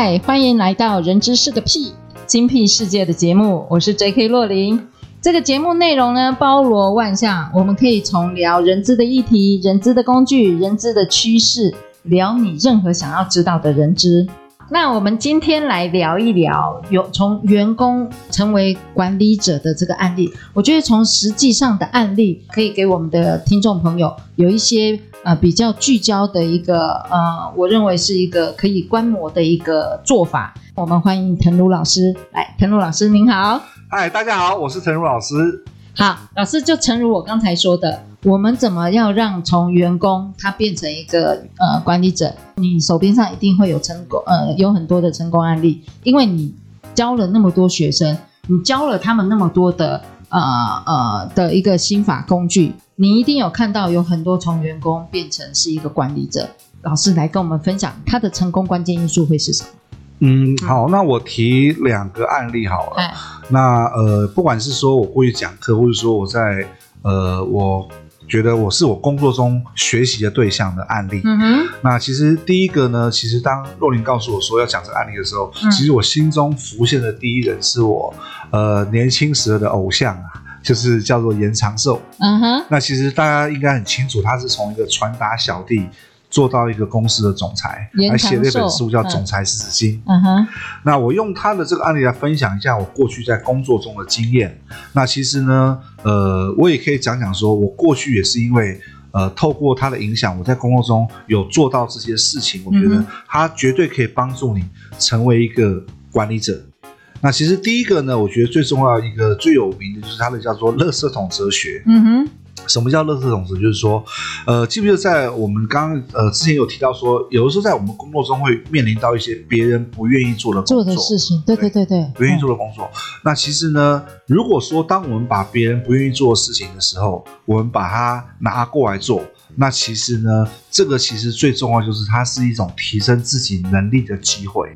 嗨，欢迎来到《人知是个屁精辟世界》的节目，我是 J.K. 洛琳。这个节目内容呢，包罗万象，我们可以从聊人资的议题、人资的工具、人资的趋势，聊你任何想要知道的人资。那我们今天来聊一聊，有从员工成为管理者的这个案例。我觉得从实际上的案例，可以给我们的听众朋友有一些。呃，比较聚焦的一个呃，我认为是一个可以观摩的一个做法。我们欢迎腾儒老师来，腾儒老师您好。嗨，大家好，我是腾儒老师。好，老师就诚如我刚才说的，我们怎么要让从员工他变成一个呃管理者？你手边上一定会有成功呃有很多的成功案例，因为你教了那么多学生，你教了他们那么多的呃呃的一个心法工具。你一定有看到有很多从员工变成是一个管理者，老师来跟我们分享他的成功关键因素会是什么？嗯，好，那我提两个案例好了。哎、那呃，不管是说我过去讲课，或者说我在呃，我觉得我是我工作中学习的对象的案例。嗯哼。那其实第一个呢，其实当若琳告诉我说要讲这个案例的时候，嗯、其实我心中浮现的第一人是我呃年轻时的偶像啊。就是叫做延长寿，嗯哼，那其实大家应该很清楚，他是从一个传达小弟做到一个公司的总裁，来写了一本书叫《总裁十字经》，嗯哼。那我用他的这个案例来分享一下我过去在工作中的经验。那其实呢，呃，我也可以讲讲说，我过去也是因为呃，透过他的影响，我在工作中有做到这些事情。我觉得他绝对可以帮助你成为一个管理者。那其实第一个呢，我觉得最重要一个最有名的就是它的叫做“垃圾桶哲学”。嗯哼，什么叫垃圾桶哲学？就是说，呃，记不记得在我们刚刚呃之前有提到说，有的时候在我们工作中会面临到一些别人不愿意做的工作。做的事情，对对对对，不愿意做的工作。嗯、那其实呢，如果说当我们把别人不愿意做的事情的时候，我们把它拿过来做，那其实呢，这个其实最重要就是它是一种提升自己能力的机会。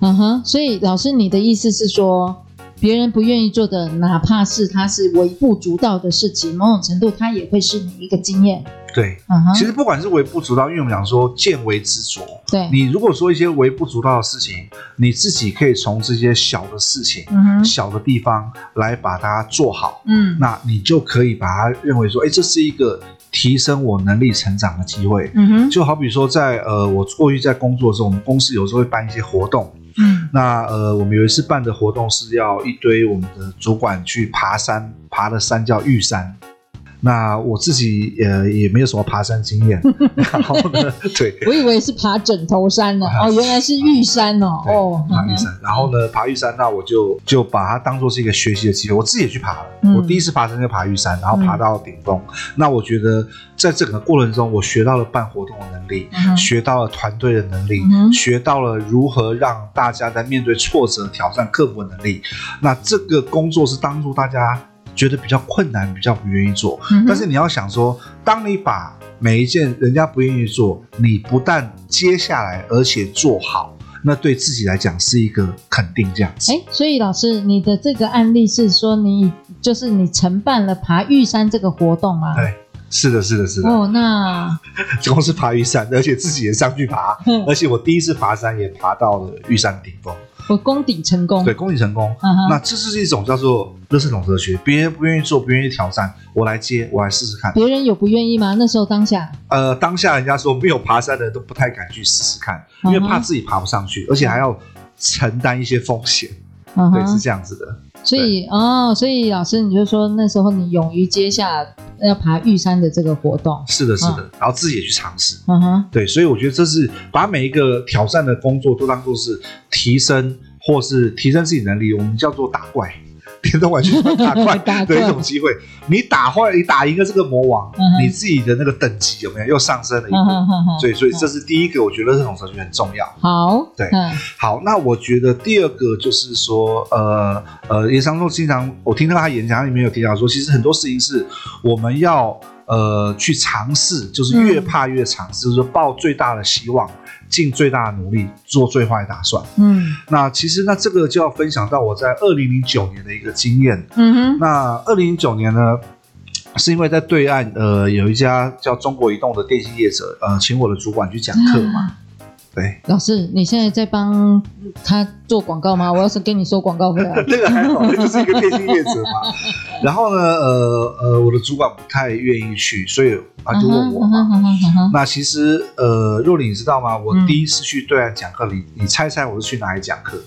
嗯哼，所以老师，你的意思是说，别人不愿意做的，哪怕是他是微不足道的事情，某种程度他也会是你一个经验。对，嗯哼，其实不管是微不足道，因为我们讲说见微知著。对，你如果说一些微不足道的事情，你自己可以从这些小的事情、嗯哼，小的地方来把它做好。嗯，那你就可以把它认为说，哎，这是一个。提升我能力成长的机会，嗯哼，就好比说在呃，我过去在工作的时候，我们公司有时候会办一些活动，嗯，那呃，我们有一次办的活动是要一堆我们的主管去爬山，爬的山叫玉山。那我自己呃也没有什么爬山经验，然后呢，对，我以为是爬枕头山呢，哦，原来是玉山哦，哦，爬玉山，然后呢，爬玉山，那我就就把它当做是一个学习的机会，我自己也去爬了，嗯、我第一次爬山就爬玉山，然后爬到顶峰，嗯、那我觉得在整个过程中，我学到了办活动的能力，嗯、学到了团队的能力，嗯、学到了如何让大家在面对挫折、挑战克服的能力，那这个工作是帮助大家。觉得比较困难，比较不愿意做。嗯、但是你要想说，当你把每一件人家不愿意做，你不但接下来，而且做好，那对自己来讲是一个肯定，这样子。哎，所以老师，你的这个案例是说，你就是你承办了爬玉山这个活动吗？对，是的，是的，是的。哦，那 光是爬玉山，而且自己也上去爬，嗯、而且我第一次爬山也爬到了玉山顶峰。我功底成功，对，功底成功。Uh. 那这是一种叫做垃圾桶哲学，别人不愿意做，不愿意挑战，我来接，我来试试看。别人有不愿意吗？那时候当下，呃，当下人家说没有爬山的人都不太敢去试试看，因为怕自己爬不上去，uh. 而且还要承担一些风险。Uh huh. 对，是这样子的。所以哦，所以老师你就说那时候你勇于接下要爬玉山的这个活动，是的，是的，嗯、然后自己也去尝试，嗯哼，对，所以我觉得这是把每一个挑战的工作都当做是提升或是提升自己能力，我们叫做打怪。电动玩具打怪 的一种机会。你打坏，你打赢了这个魔王，你自己的那个等级有没有又上升了一步？所以，所以这是第一个，我觉得这种程序很重要。好，对，好，那我觉得第二个就是说，呃呃，叶商经常我听到他演讲，里面有提到说，其实很多事情是我们要呃去尝试，就是越怕越尝试，就是抱最大的希望。尽最大的努力做最坏的打算。嗯，那其实那这个就要分享到我在二零零九年的一个经验。嗯哼，那二零零九年呢，是因为在对岸呃有一家叫中国移动的电信业者呃请我的主管去讲课嘛。嗯对，老师，你现在在帮他做广告吗？我要是跟你收广告费，那个还好，那就是一个电信业者嘛。然后呢，呃呃，我的主管不太愿意去，所以他就问我嘛。Uh uh uh. 那其实，呃，若琳，你知道吗？我第一次去对岸讲课，你、嗯、你猜猜我是去哪里讲课？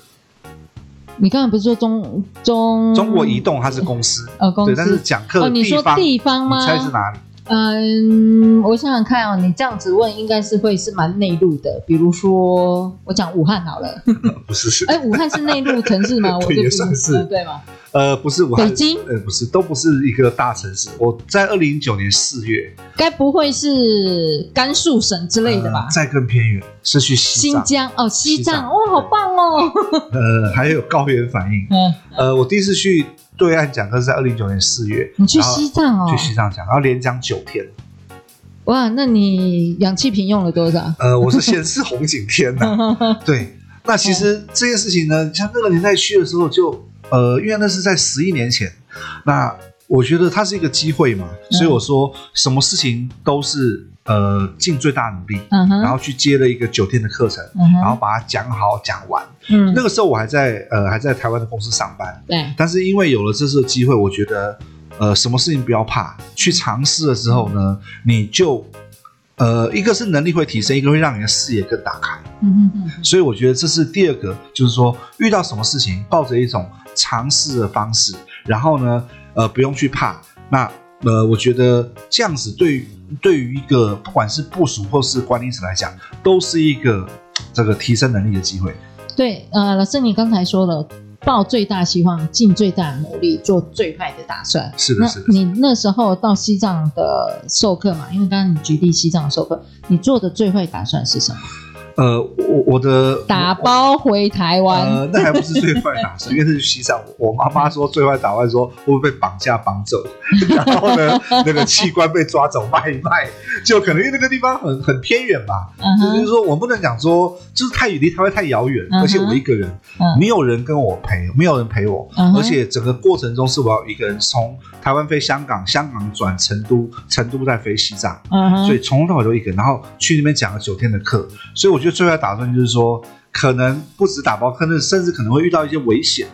你刚才不是说中中中国移动它是公司？呃，公司。对，但是讲课的地方、哦，你说地方吗？你猜是哪里？嗯，我想想看哦，你这样子问应该是会是蛮内陆的，比如说我讲武汉好了，不是是，哎，武汉是内陆城市吗？我也算是，对吗？呃，不是武汉，北京，呃，不是，都不是一个大城市。我在二零零九年四月，该不会是甘肃省之类的吧？再更偏远，是去西新疆哦，西藏，哇，好棒哦！呃，还有高原反应，嗯，呃，我第一次去。对岸讲课是在二零一九年四月，你去西藏哦？去西藏讲，然后连讲九天。哇，那你氧气瓶用了多少？呃，我是先是红景天呐。对，那其实这件事情呢，像那个年代去的时候就，就呃，因为那是在十一年前，那我觉得它是一个机会嘛，所以我说什么事情都是。呃，尽最大努力，嗯，然后去接了一个九天的课程，嗯，然后把它讲好讲完。嗯，那个时候我还在呃还在台湾的公司上班，对。但是因为有了这次的机会，我觉得呃什么事情不要怕，去尝试了之后呢，你就呃一个是能力会提升，一个会让你的视野更打开。嗯嗯嗯。所以我觉得这是第二个，就是说遇到什么事情，抱着一种尝试的方式，然后呢呃不用去怕。那呃我觉得这样子对于。对于一个不管是部署或是管理者来讲，都是一个这个提升能力的机会。对，呃，老师，你刚才说了，抱最大希望，尽最大努力，做最坏的打算。是的，是的。你那时候到西藏的授课嘛？因为刚刚你举例西藏的授课，你做的最坏打算是什么？呃，我我的打包回台湾，呃，那还不是最坏打算，因为是去西藏。我妈妈说最坏打算说会不会被绑架绑走，然后呢，那个器官被抓走卖一卖，就可能因为那个地方很很偏远吧。Uh-huh. 就是说我不能讲说就是太离台湾太遥远，uh-huh. 而且我一个人，uh-huh. 没有人跟我陪，没有人陪我，uh-huh. 而且整个过程中是我要一个人从台湾飞香港，香港转成都，成都再飞西藏，uh-huh. 所以从头到尾都一个人，然后去那边讲了九天的课，所以我觉得。最坏打算就是说，可能不止打包，可能甚至可能会遇到一些危险，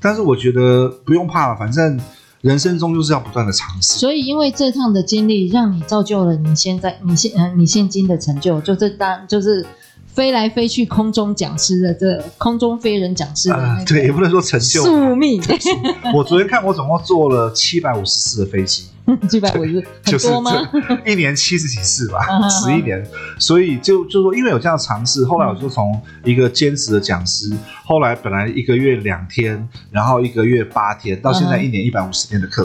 但是我觉得不用怕，反正人生中就是要不断的尝试。所以，因为这趟的经历，让你造就了你现在你现呃你现今的成就，就是当就是。飞来飞去空中讲师的这空中飞人讲师的、呃，对，也不能说成就宿命。我昨天看，我总共坐了七百五十次的飞机，七百五十 很多吗？一年七十几次吧，十一年。所以就就说，因为有这样尝试，后来我就从一个兼职的讲师，后来本来一个月两天，然后一个月八天，到现在一年一百五十天的课，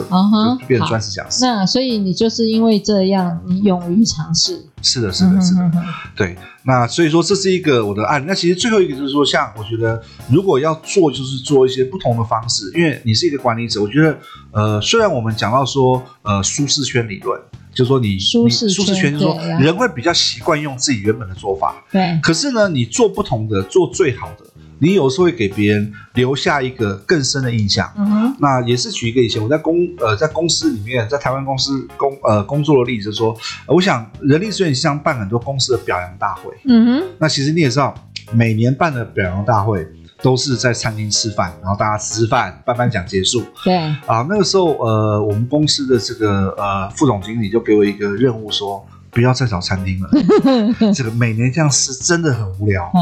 就变成专职讲师。那所以你就是因为这样，你勇于尝试。是的，是的，是的，对。那所以说，这是一个我的案例。那其实最后一个就是说，像我觉得，如果要做，就是做一些不同的方式。因为你是一个管理者，我觉得，呃，虽然我们讲到说，呃，舒适圈理论，就是说你舒适圈，舒适圈就是说人会比较习惯用自己原本的做法。对。可是呢，你做不同的，做最好的。你有时候会给别人留下一个更深的印象。嗯哼，那也是举一个以前我在公呃在公司里面，在台湾公司工呃工作的例子说，我想人力资源像办很多公司的表扬大会。嗯哼，那其实你也知道，每年办的表扬大会都是在餐厅吃饭，然后大家吃饭，颁颁奖结束。对啊，那个时候呃，我们公司的这个呃副总经理就给我一个任务说。不要再找餐厅了，这个每年这样吃真的很无聊。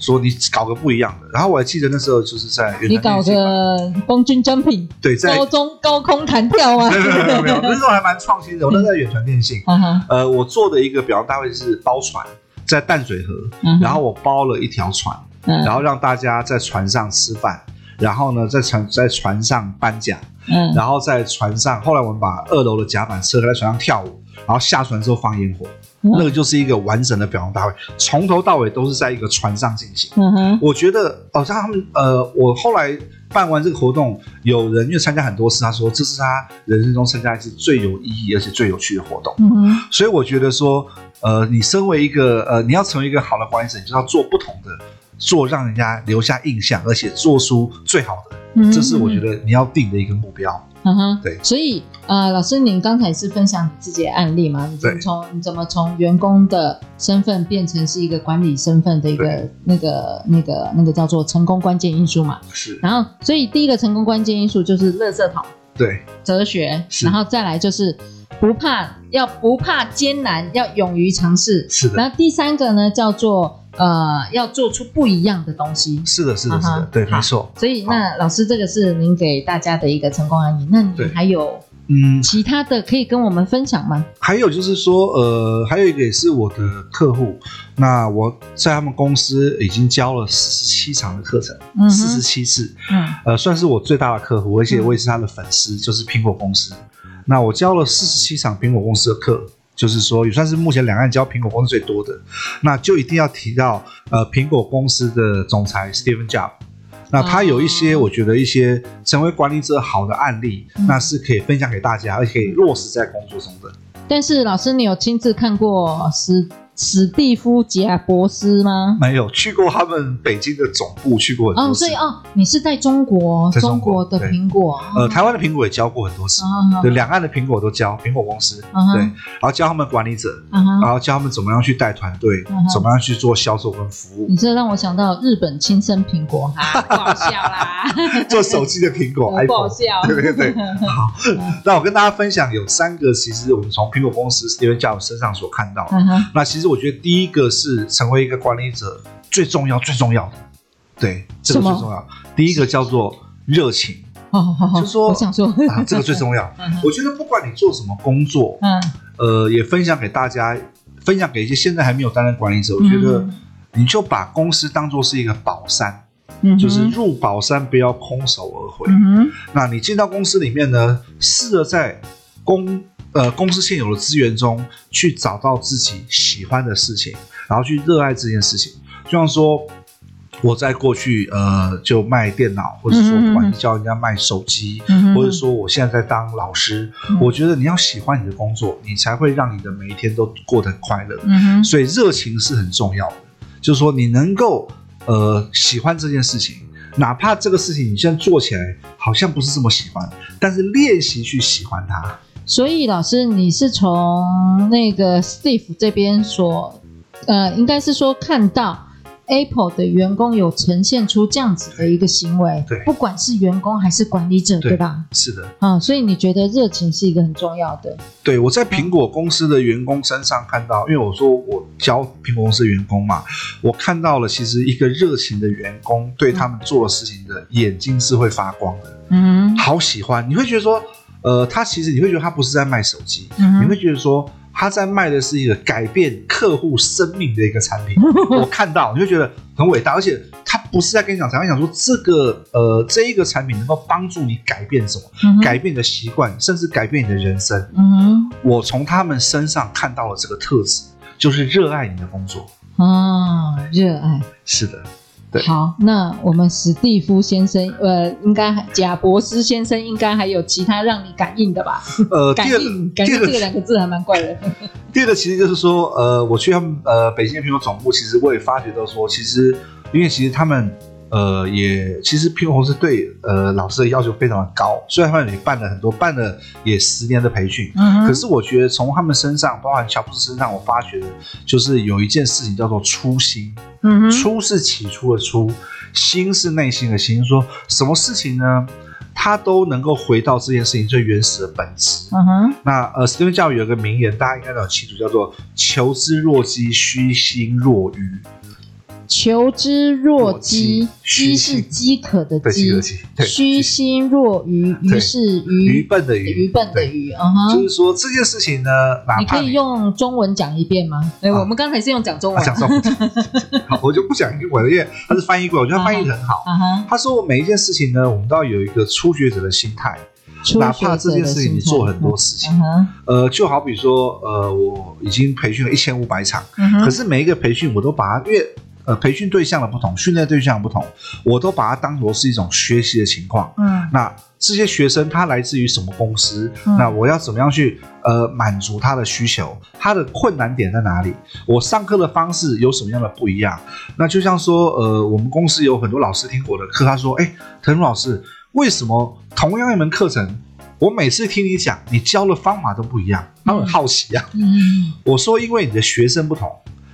说你搞个不一样的。然后我还记得那时候就是在你搞个空军奖品，对，在高中高空弹跳啊，没有没有没有没有，那时候还蛮创新的。我那在远传电信，呃，我做的一个表彰大会是包船，在淡水河，然后我包了一条船，然后让大家在船上吃饭。然后呢，在船在船上颁奖，嗯，然后在船上，后来我们把二楼的甲板撤开，在船上跳舞，然后下船之后放烟火，嗯、那个就是一个完整的表彰大会，从头到尾都是在一个船上进行。嗯哼，我觉得哦，像他们呃，我后来办完这个活动，有人因为参加很多次，他说这是他人生中参加一次最有意义而且最有趣的活动。嗯哼，所以我觉得说，呃，你身为一个呃，你要成为一个好的管理者，你就要做不同的。做让人家留下印象，而且做出最好的，嗯、这是我觉得你要定的一个目标。嗯哼，对。所以，呃，老师，您刚才是分享你自己的案例吗？你从你怎么从员工的身份变成是一个管理身份的一个那个那个那个叫做成功关键因素嘛？是。然后，所以第一个成功关键因素就是垃圾桶。对。哲学。然后再来就是不怕，要不怕艰难，要勇于尝试。是的。然后第三个呢，叫做。呃，要做出不一样的东西。是的，是的，是的，对，没错。所以，那老师，这个是您给大家的一个成功案例。那你还有嗯其他的可以跟我们分享吗？还有就是说，呃，还有一个也是我的客户。那我在他们公司已经教了四十七场的课程，四十七次，嗯，呃，算是我最大的客户，而且我也是他的粉丝，就是苹果公司。那我教了四十七场苹果公司的课。就是说，也算是目前两岸教苹果公司最多的，那就一定要提到呃，苹果公司的总裁 Steven Jobs。那他有一些，我觉得一些成为管理者好的案例，嗯、那是可以分享给大家，而且可以落实在工作中的。但是，老师，你有亲自看过是？史蒂夫贾伯斯吗？没有去过他们北京的总部，去过很多次。哦，所以哦，你是在中国，在中国，的苹果，呃，台湾的苹果也教过很多次，对，两岸的苹果都教，苹果公司，对，然后教他们管理者，然后教他们怎么样去带团队，怎么样去做销售跟服务。你这让我想到日本亲生苹果，哈，不 好笑啦，做手机的苹果，不好笑，对对对。好，那我跟大家分享有三个，其实我们从苹果公司 Steve Jobs 身上所看到的，那其实。我觉得第一个是成为一个管理者最重要、最重要的，对，这个最重要。第一个叫做热情，就说我想说啊，这个最重要。我觉得不管你做什么工作，嗯，呃，也分享给大家，分享给一些现在还没有担任管理者。我觉得你就把公司当做是一个宝山，嗯，就是入宝山不要空手而回。嗯，那你进到公司里面呢，试着在公。呃，公司现有的资源中去找到自己喜欢的事情，然后去热爱这件事情。就像说，我在过去呃就卖电脑，或者说不管你教人家卖手机，嗯、或者说我现在在当老师，嗯、我觉得你要喜欢你的工作，你才会让你的每一天都过得很快乐。嗯、所以热情是很重要的，就是说你能够呃喜欢这件事情，哪怕这个事情你现在做起来好像不是这么喜欢，但是练习去喜欢它。所以，老师，你是从那个 Steve 这边所，呃，应该是说看到 Apple 的员工有呈现出这样子的一个行为，对，不管是员工还是管理者，对，对吧？是的，啊，所以你觉得热情是一个很重要的。对，我在苹果公司的员工身上看到，因为我说我教苹果公司的员工嘛，我看到了其实一个热情的员工对他们做的事情的眼睛是会发光的，嗯，好喜欢，你会觉得说。呃，他其实你会觉得他不是在卖手机，嗯、你会觉得说他在卖的是一个改变客户生命的一个产品。我看到你会觉得很伟大，而且他不是在跟你讲，他会讲说这个呃这一个产品能够帮助你改变什么，嗯、改变你的习惯，甚至改变你的人生。嗯，我从他们身上看到了这个特质，就是热爱你的工作。哦，热爱，是的。对好，那我们史蒂夫先生，呃，应该贾博斯先生应该还有其他让你感应的吧？呃，感应，感应这个两个字还蛮怪的。第二个其实就是说，呃，我去他们呃北京的苹果总部，其实我也发觉到说，其实因为其实他们。呃，也其实苹果公司对呃老师的要求非常的高，虽然他们也办了很多，办了也十年的培训，嗯，可是我觉得从他们身上，包含乔布斯身上，我发觉的就是有一件事情叫做初心，初是起初的初，心是内心的心，说什么事情呢？他都能够回到这件事情最原始的本质，嗯哼，那呃，史蒂芬教育有个名言，大家应该都很清楚，叫做求知若饥，虚心若愚。求知若饥，饥是饥渴的饥，虚心若愚，愚是愚愚笨的愚，愚笨的愚。嗯哼，就是说这件事情呢，你可以用中文讲一遍吗？哎，我们刚才是用讲中文，讲中文。我就不讲英文了，因为他是翻译过来，我觉得他翻译很好。他说，每一件事情呢，我们都要有一个初学者的心态，哪怕这件事情你做很多事情，呃，就好比说，呃，我已经培训了一千五百场，可是每一个培训我都把它越呃，培训对象的不同，训练对象的不同，我都把它当作是一种学习的情况。嗯，那这些学生他来自于什么公司？嗯、那我要怎么样去呃满足他的需求？他的困难点在哪里？我上课的方式有什么样的不一样？那就像说，呃，我们公司有很多老师听我的课，他说：“哎，腾龙老师，为什么同样一门课程，我每次听你讲，你教的方法都不一样？”他很好奇啊。嗯，我说：“因为你的学生不同。”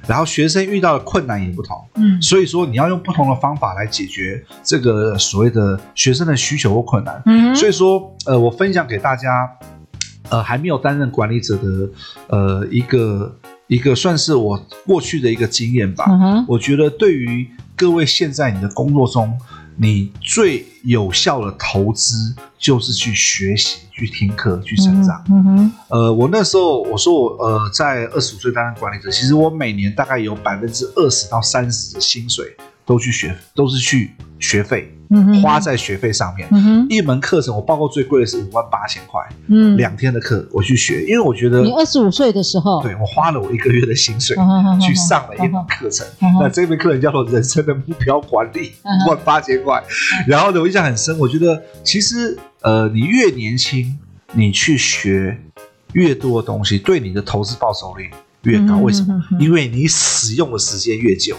然后学生遇到的困难也不同，嗯，所以说你要用不同的方法来解决这个所谓的学生的需求或困难，嗯，所以说，呃，我分享给大家，呃，还没有担任管理者的，呃，一个一个算是我过去的一个经验吧，嗯哼，我觉得对于各位现在你的工作中。你最有效的投资就是去学习、去听课、去成长。嗯哼。呃，我那时候我说我呃，在二十五岁担任管理者，其实我每年大概有百分之二十到三十的薪水都去学，都是去学费。花在学费上面，一门课程我报过最贵的是五万八千块，嗯，两天的课我去学，因为我觉得你二十五岁的时候，对，我花了我一个月的薪水去上了一门课程，那这门课程叫做人生的目标管理，五万八千块，然后呢，我印象很深，我觉得其实呃，你越年轻，你去学越多的东西，对你的投资报酬率越高，为什么？因为你使用的时间越久。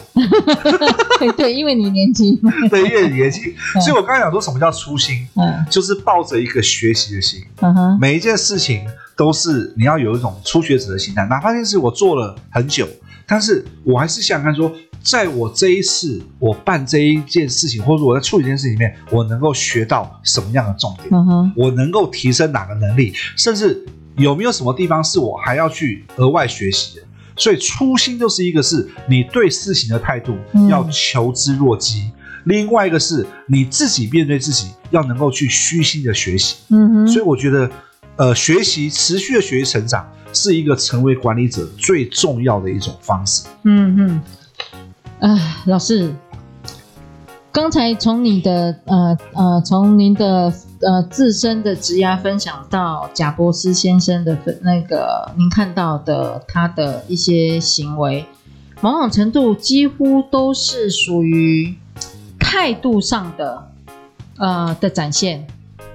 对，因为你年轻。对，越年轻。所以我刚才讲说什么叫初心？嗯，就是抱着一个学习的心。嗯哼，每一件事情都是你要有一种初学者的心态。哪怕这件事我做了很久，但是我还是想看说，在我这一次我办这一件事情，或者我在处理这件事情里面，我能够学到什么样的重点？我能够提升哪个能力，甚至。有没有什么地方是我还要去额外学习的？所以初心就是一个是你对事情的态度要求知若饥，嗯、另外一个是你自己面对自己要能够去虚心的学习。嗯哼，所以我觉得，呃，学习持续的学习成长是一个成为管理者最重要的一种方式。嗯哼，啊，老师。刚才从你的呃呃，从您的呃自身的职涯分享到贾伯斯先生的那个您看到的他的一些行为，某种程度几乎都是属于态度上的呃的展现。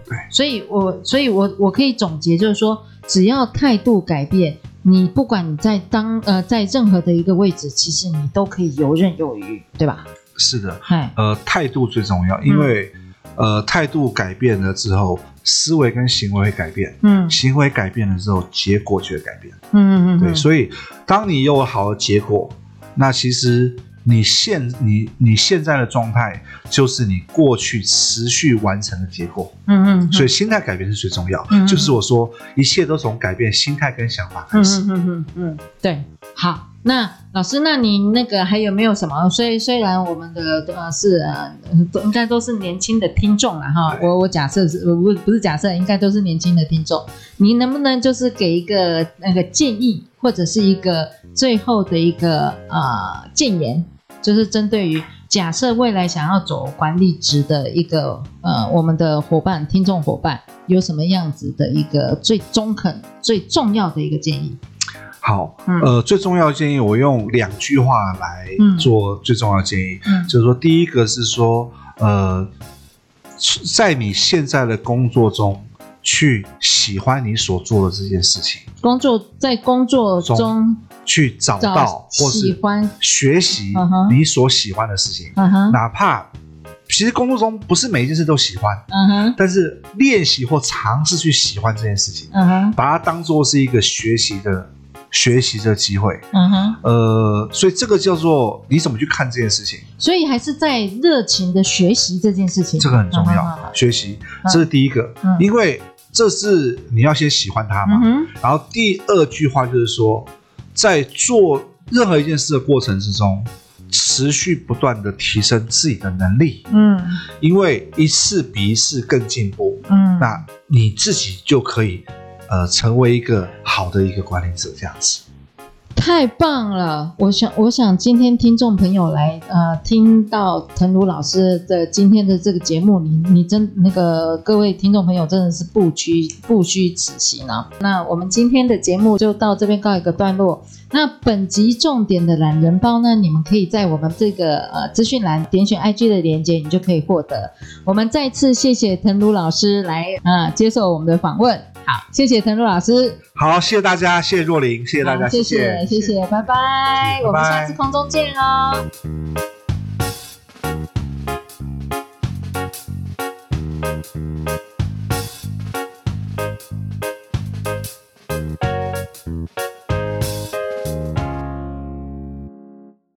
对，所以我所以我我可以总结就是说，只要态度改变，你不管你在当呃在任何的一个位置，其实你都可以游刃有余，对吧？是的，呃，态度最重要，因为，嗯、呃，态度改变了之后，思维跟行为会改变，嗯，行为改变了之后，结果就会改变，嗯嗯嗯，对，所以当你有好的结果，那其实你现你你现在的状态就是你过去持续完成的结果，嗯嗯，嗯，所以心态改变是最重要，嗯，就是我说一切都从改变心态跟想法开始，嗯嗯嗯嗯，对，好。那老师，那你那个还有没有什么？虽虽然我们的呃是呃应该都是年轻的听众了哈，我我假设是不不是假设，应该都是年轻的听众。你能不能就是给一个那个建议，或者是一个最后的一个呃建言，就是针对于假设未来想要走管理职的一个呃我们的伙伴、听众伙伴，有什么样子的一个最中肯、最重要的一个建议？好，呃，最重要的建议，我用两句话来做最重要的建议，嗯，就是说，第一个是说，呃，在你现在的工作中，去喜欢你所做的这件事情，工作在工作中去找到或是喜欢学习你所喜欢的事情，嗯哼，哪怕其实工作中不是每一件事都喜欢，嗯哼，但是练习或尝试去喜欢这件事情，嗯哼，把它当做是一个学习的。学习的机会，嗯哼，呃，所以这个叫做你怎么去看这件事情？所以还是在热情的学习这件事情，这个很重要。嗯、学习，这是第一个，嗯、因为这是你要先喜欢它嘛。嗯、然后第二句话就是说，在做任何一件事的过程之中，持续不断的提升自己的能力，嗯，因为一次比一次更进步，嗯，那你自己就可以呃成为一个好的一个管理者，这样子。太棒了！我想，我想今天听众朋友来呃听到腾儒老师的今天的这个节目，你你真那个各位听众朋友真的是不虚不虚此行啊！那我们今天的节目就到这边告一个段落。那本集重点的懒人包呢，你们可以在我们这个呃资讯栏点选 IG 的连接，你就可以获得。我们再次谢谢腾儒老师来啊、接受我们的访问。好，谢谢腾儒老师。好，谢谢大家，谢谢若琳，谢谢大家，谢谢，谢谢，拜拜，我们下次空中见哦。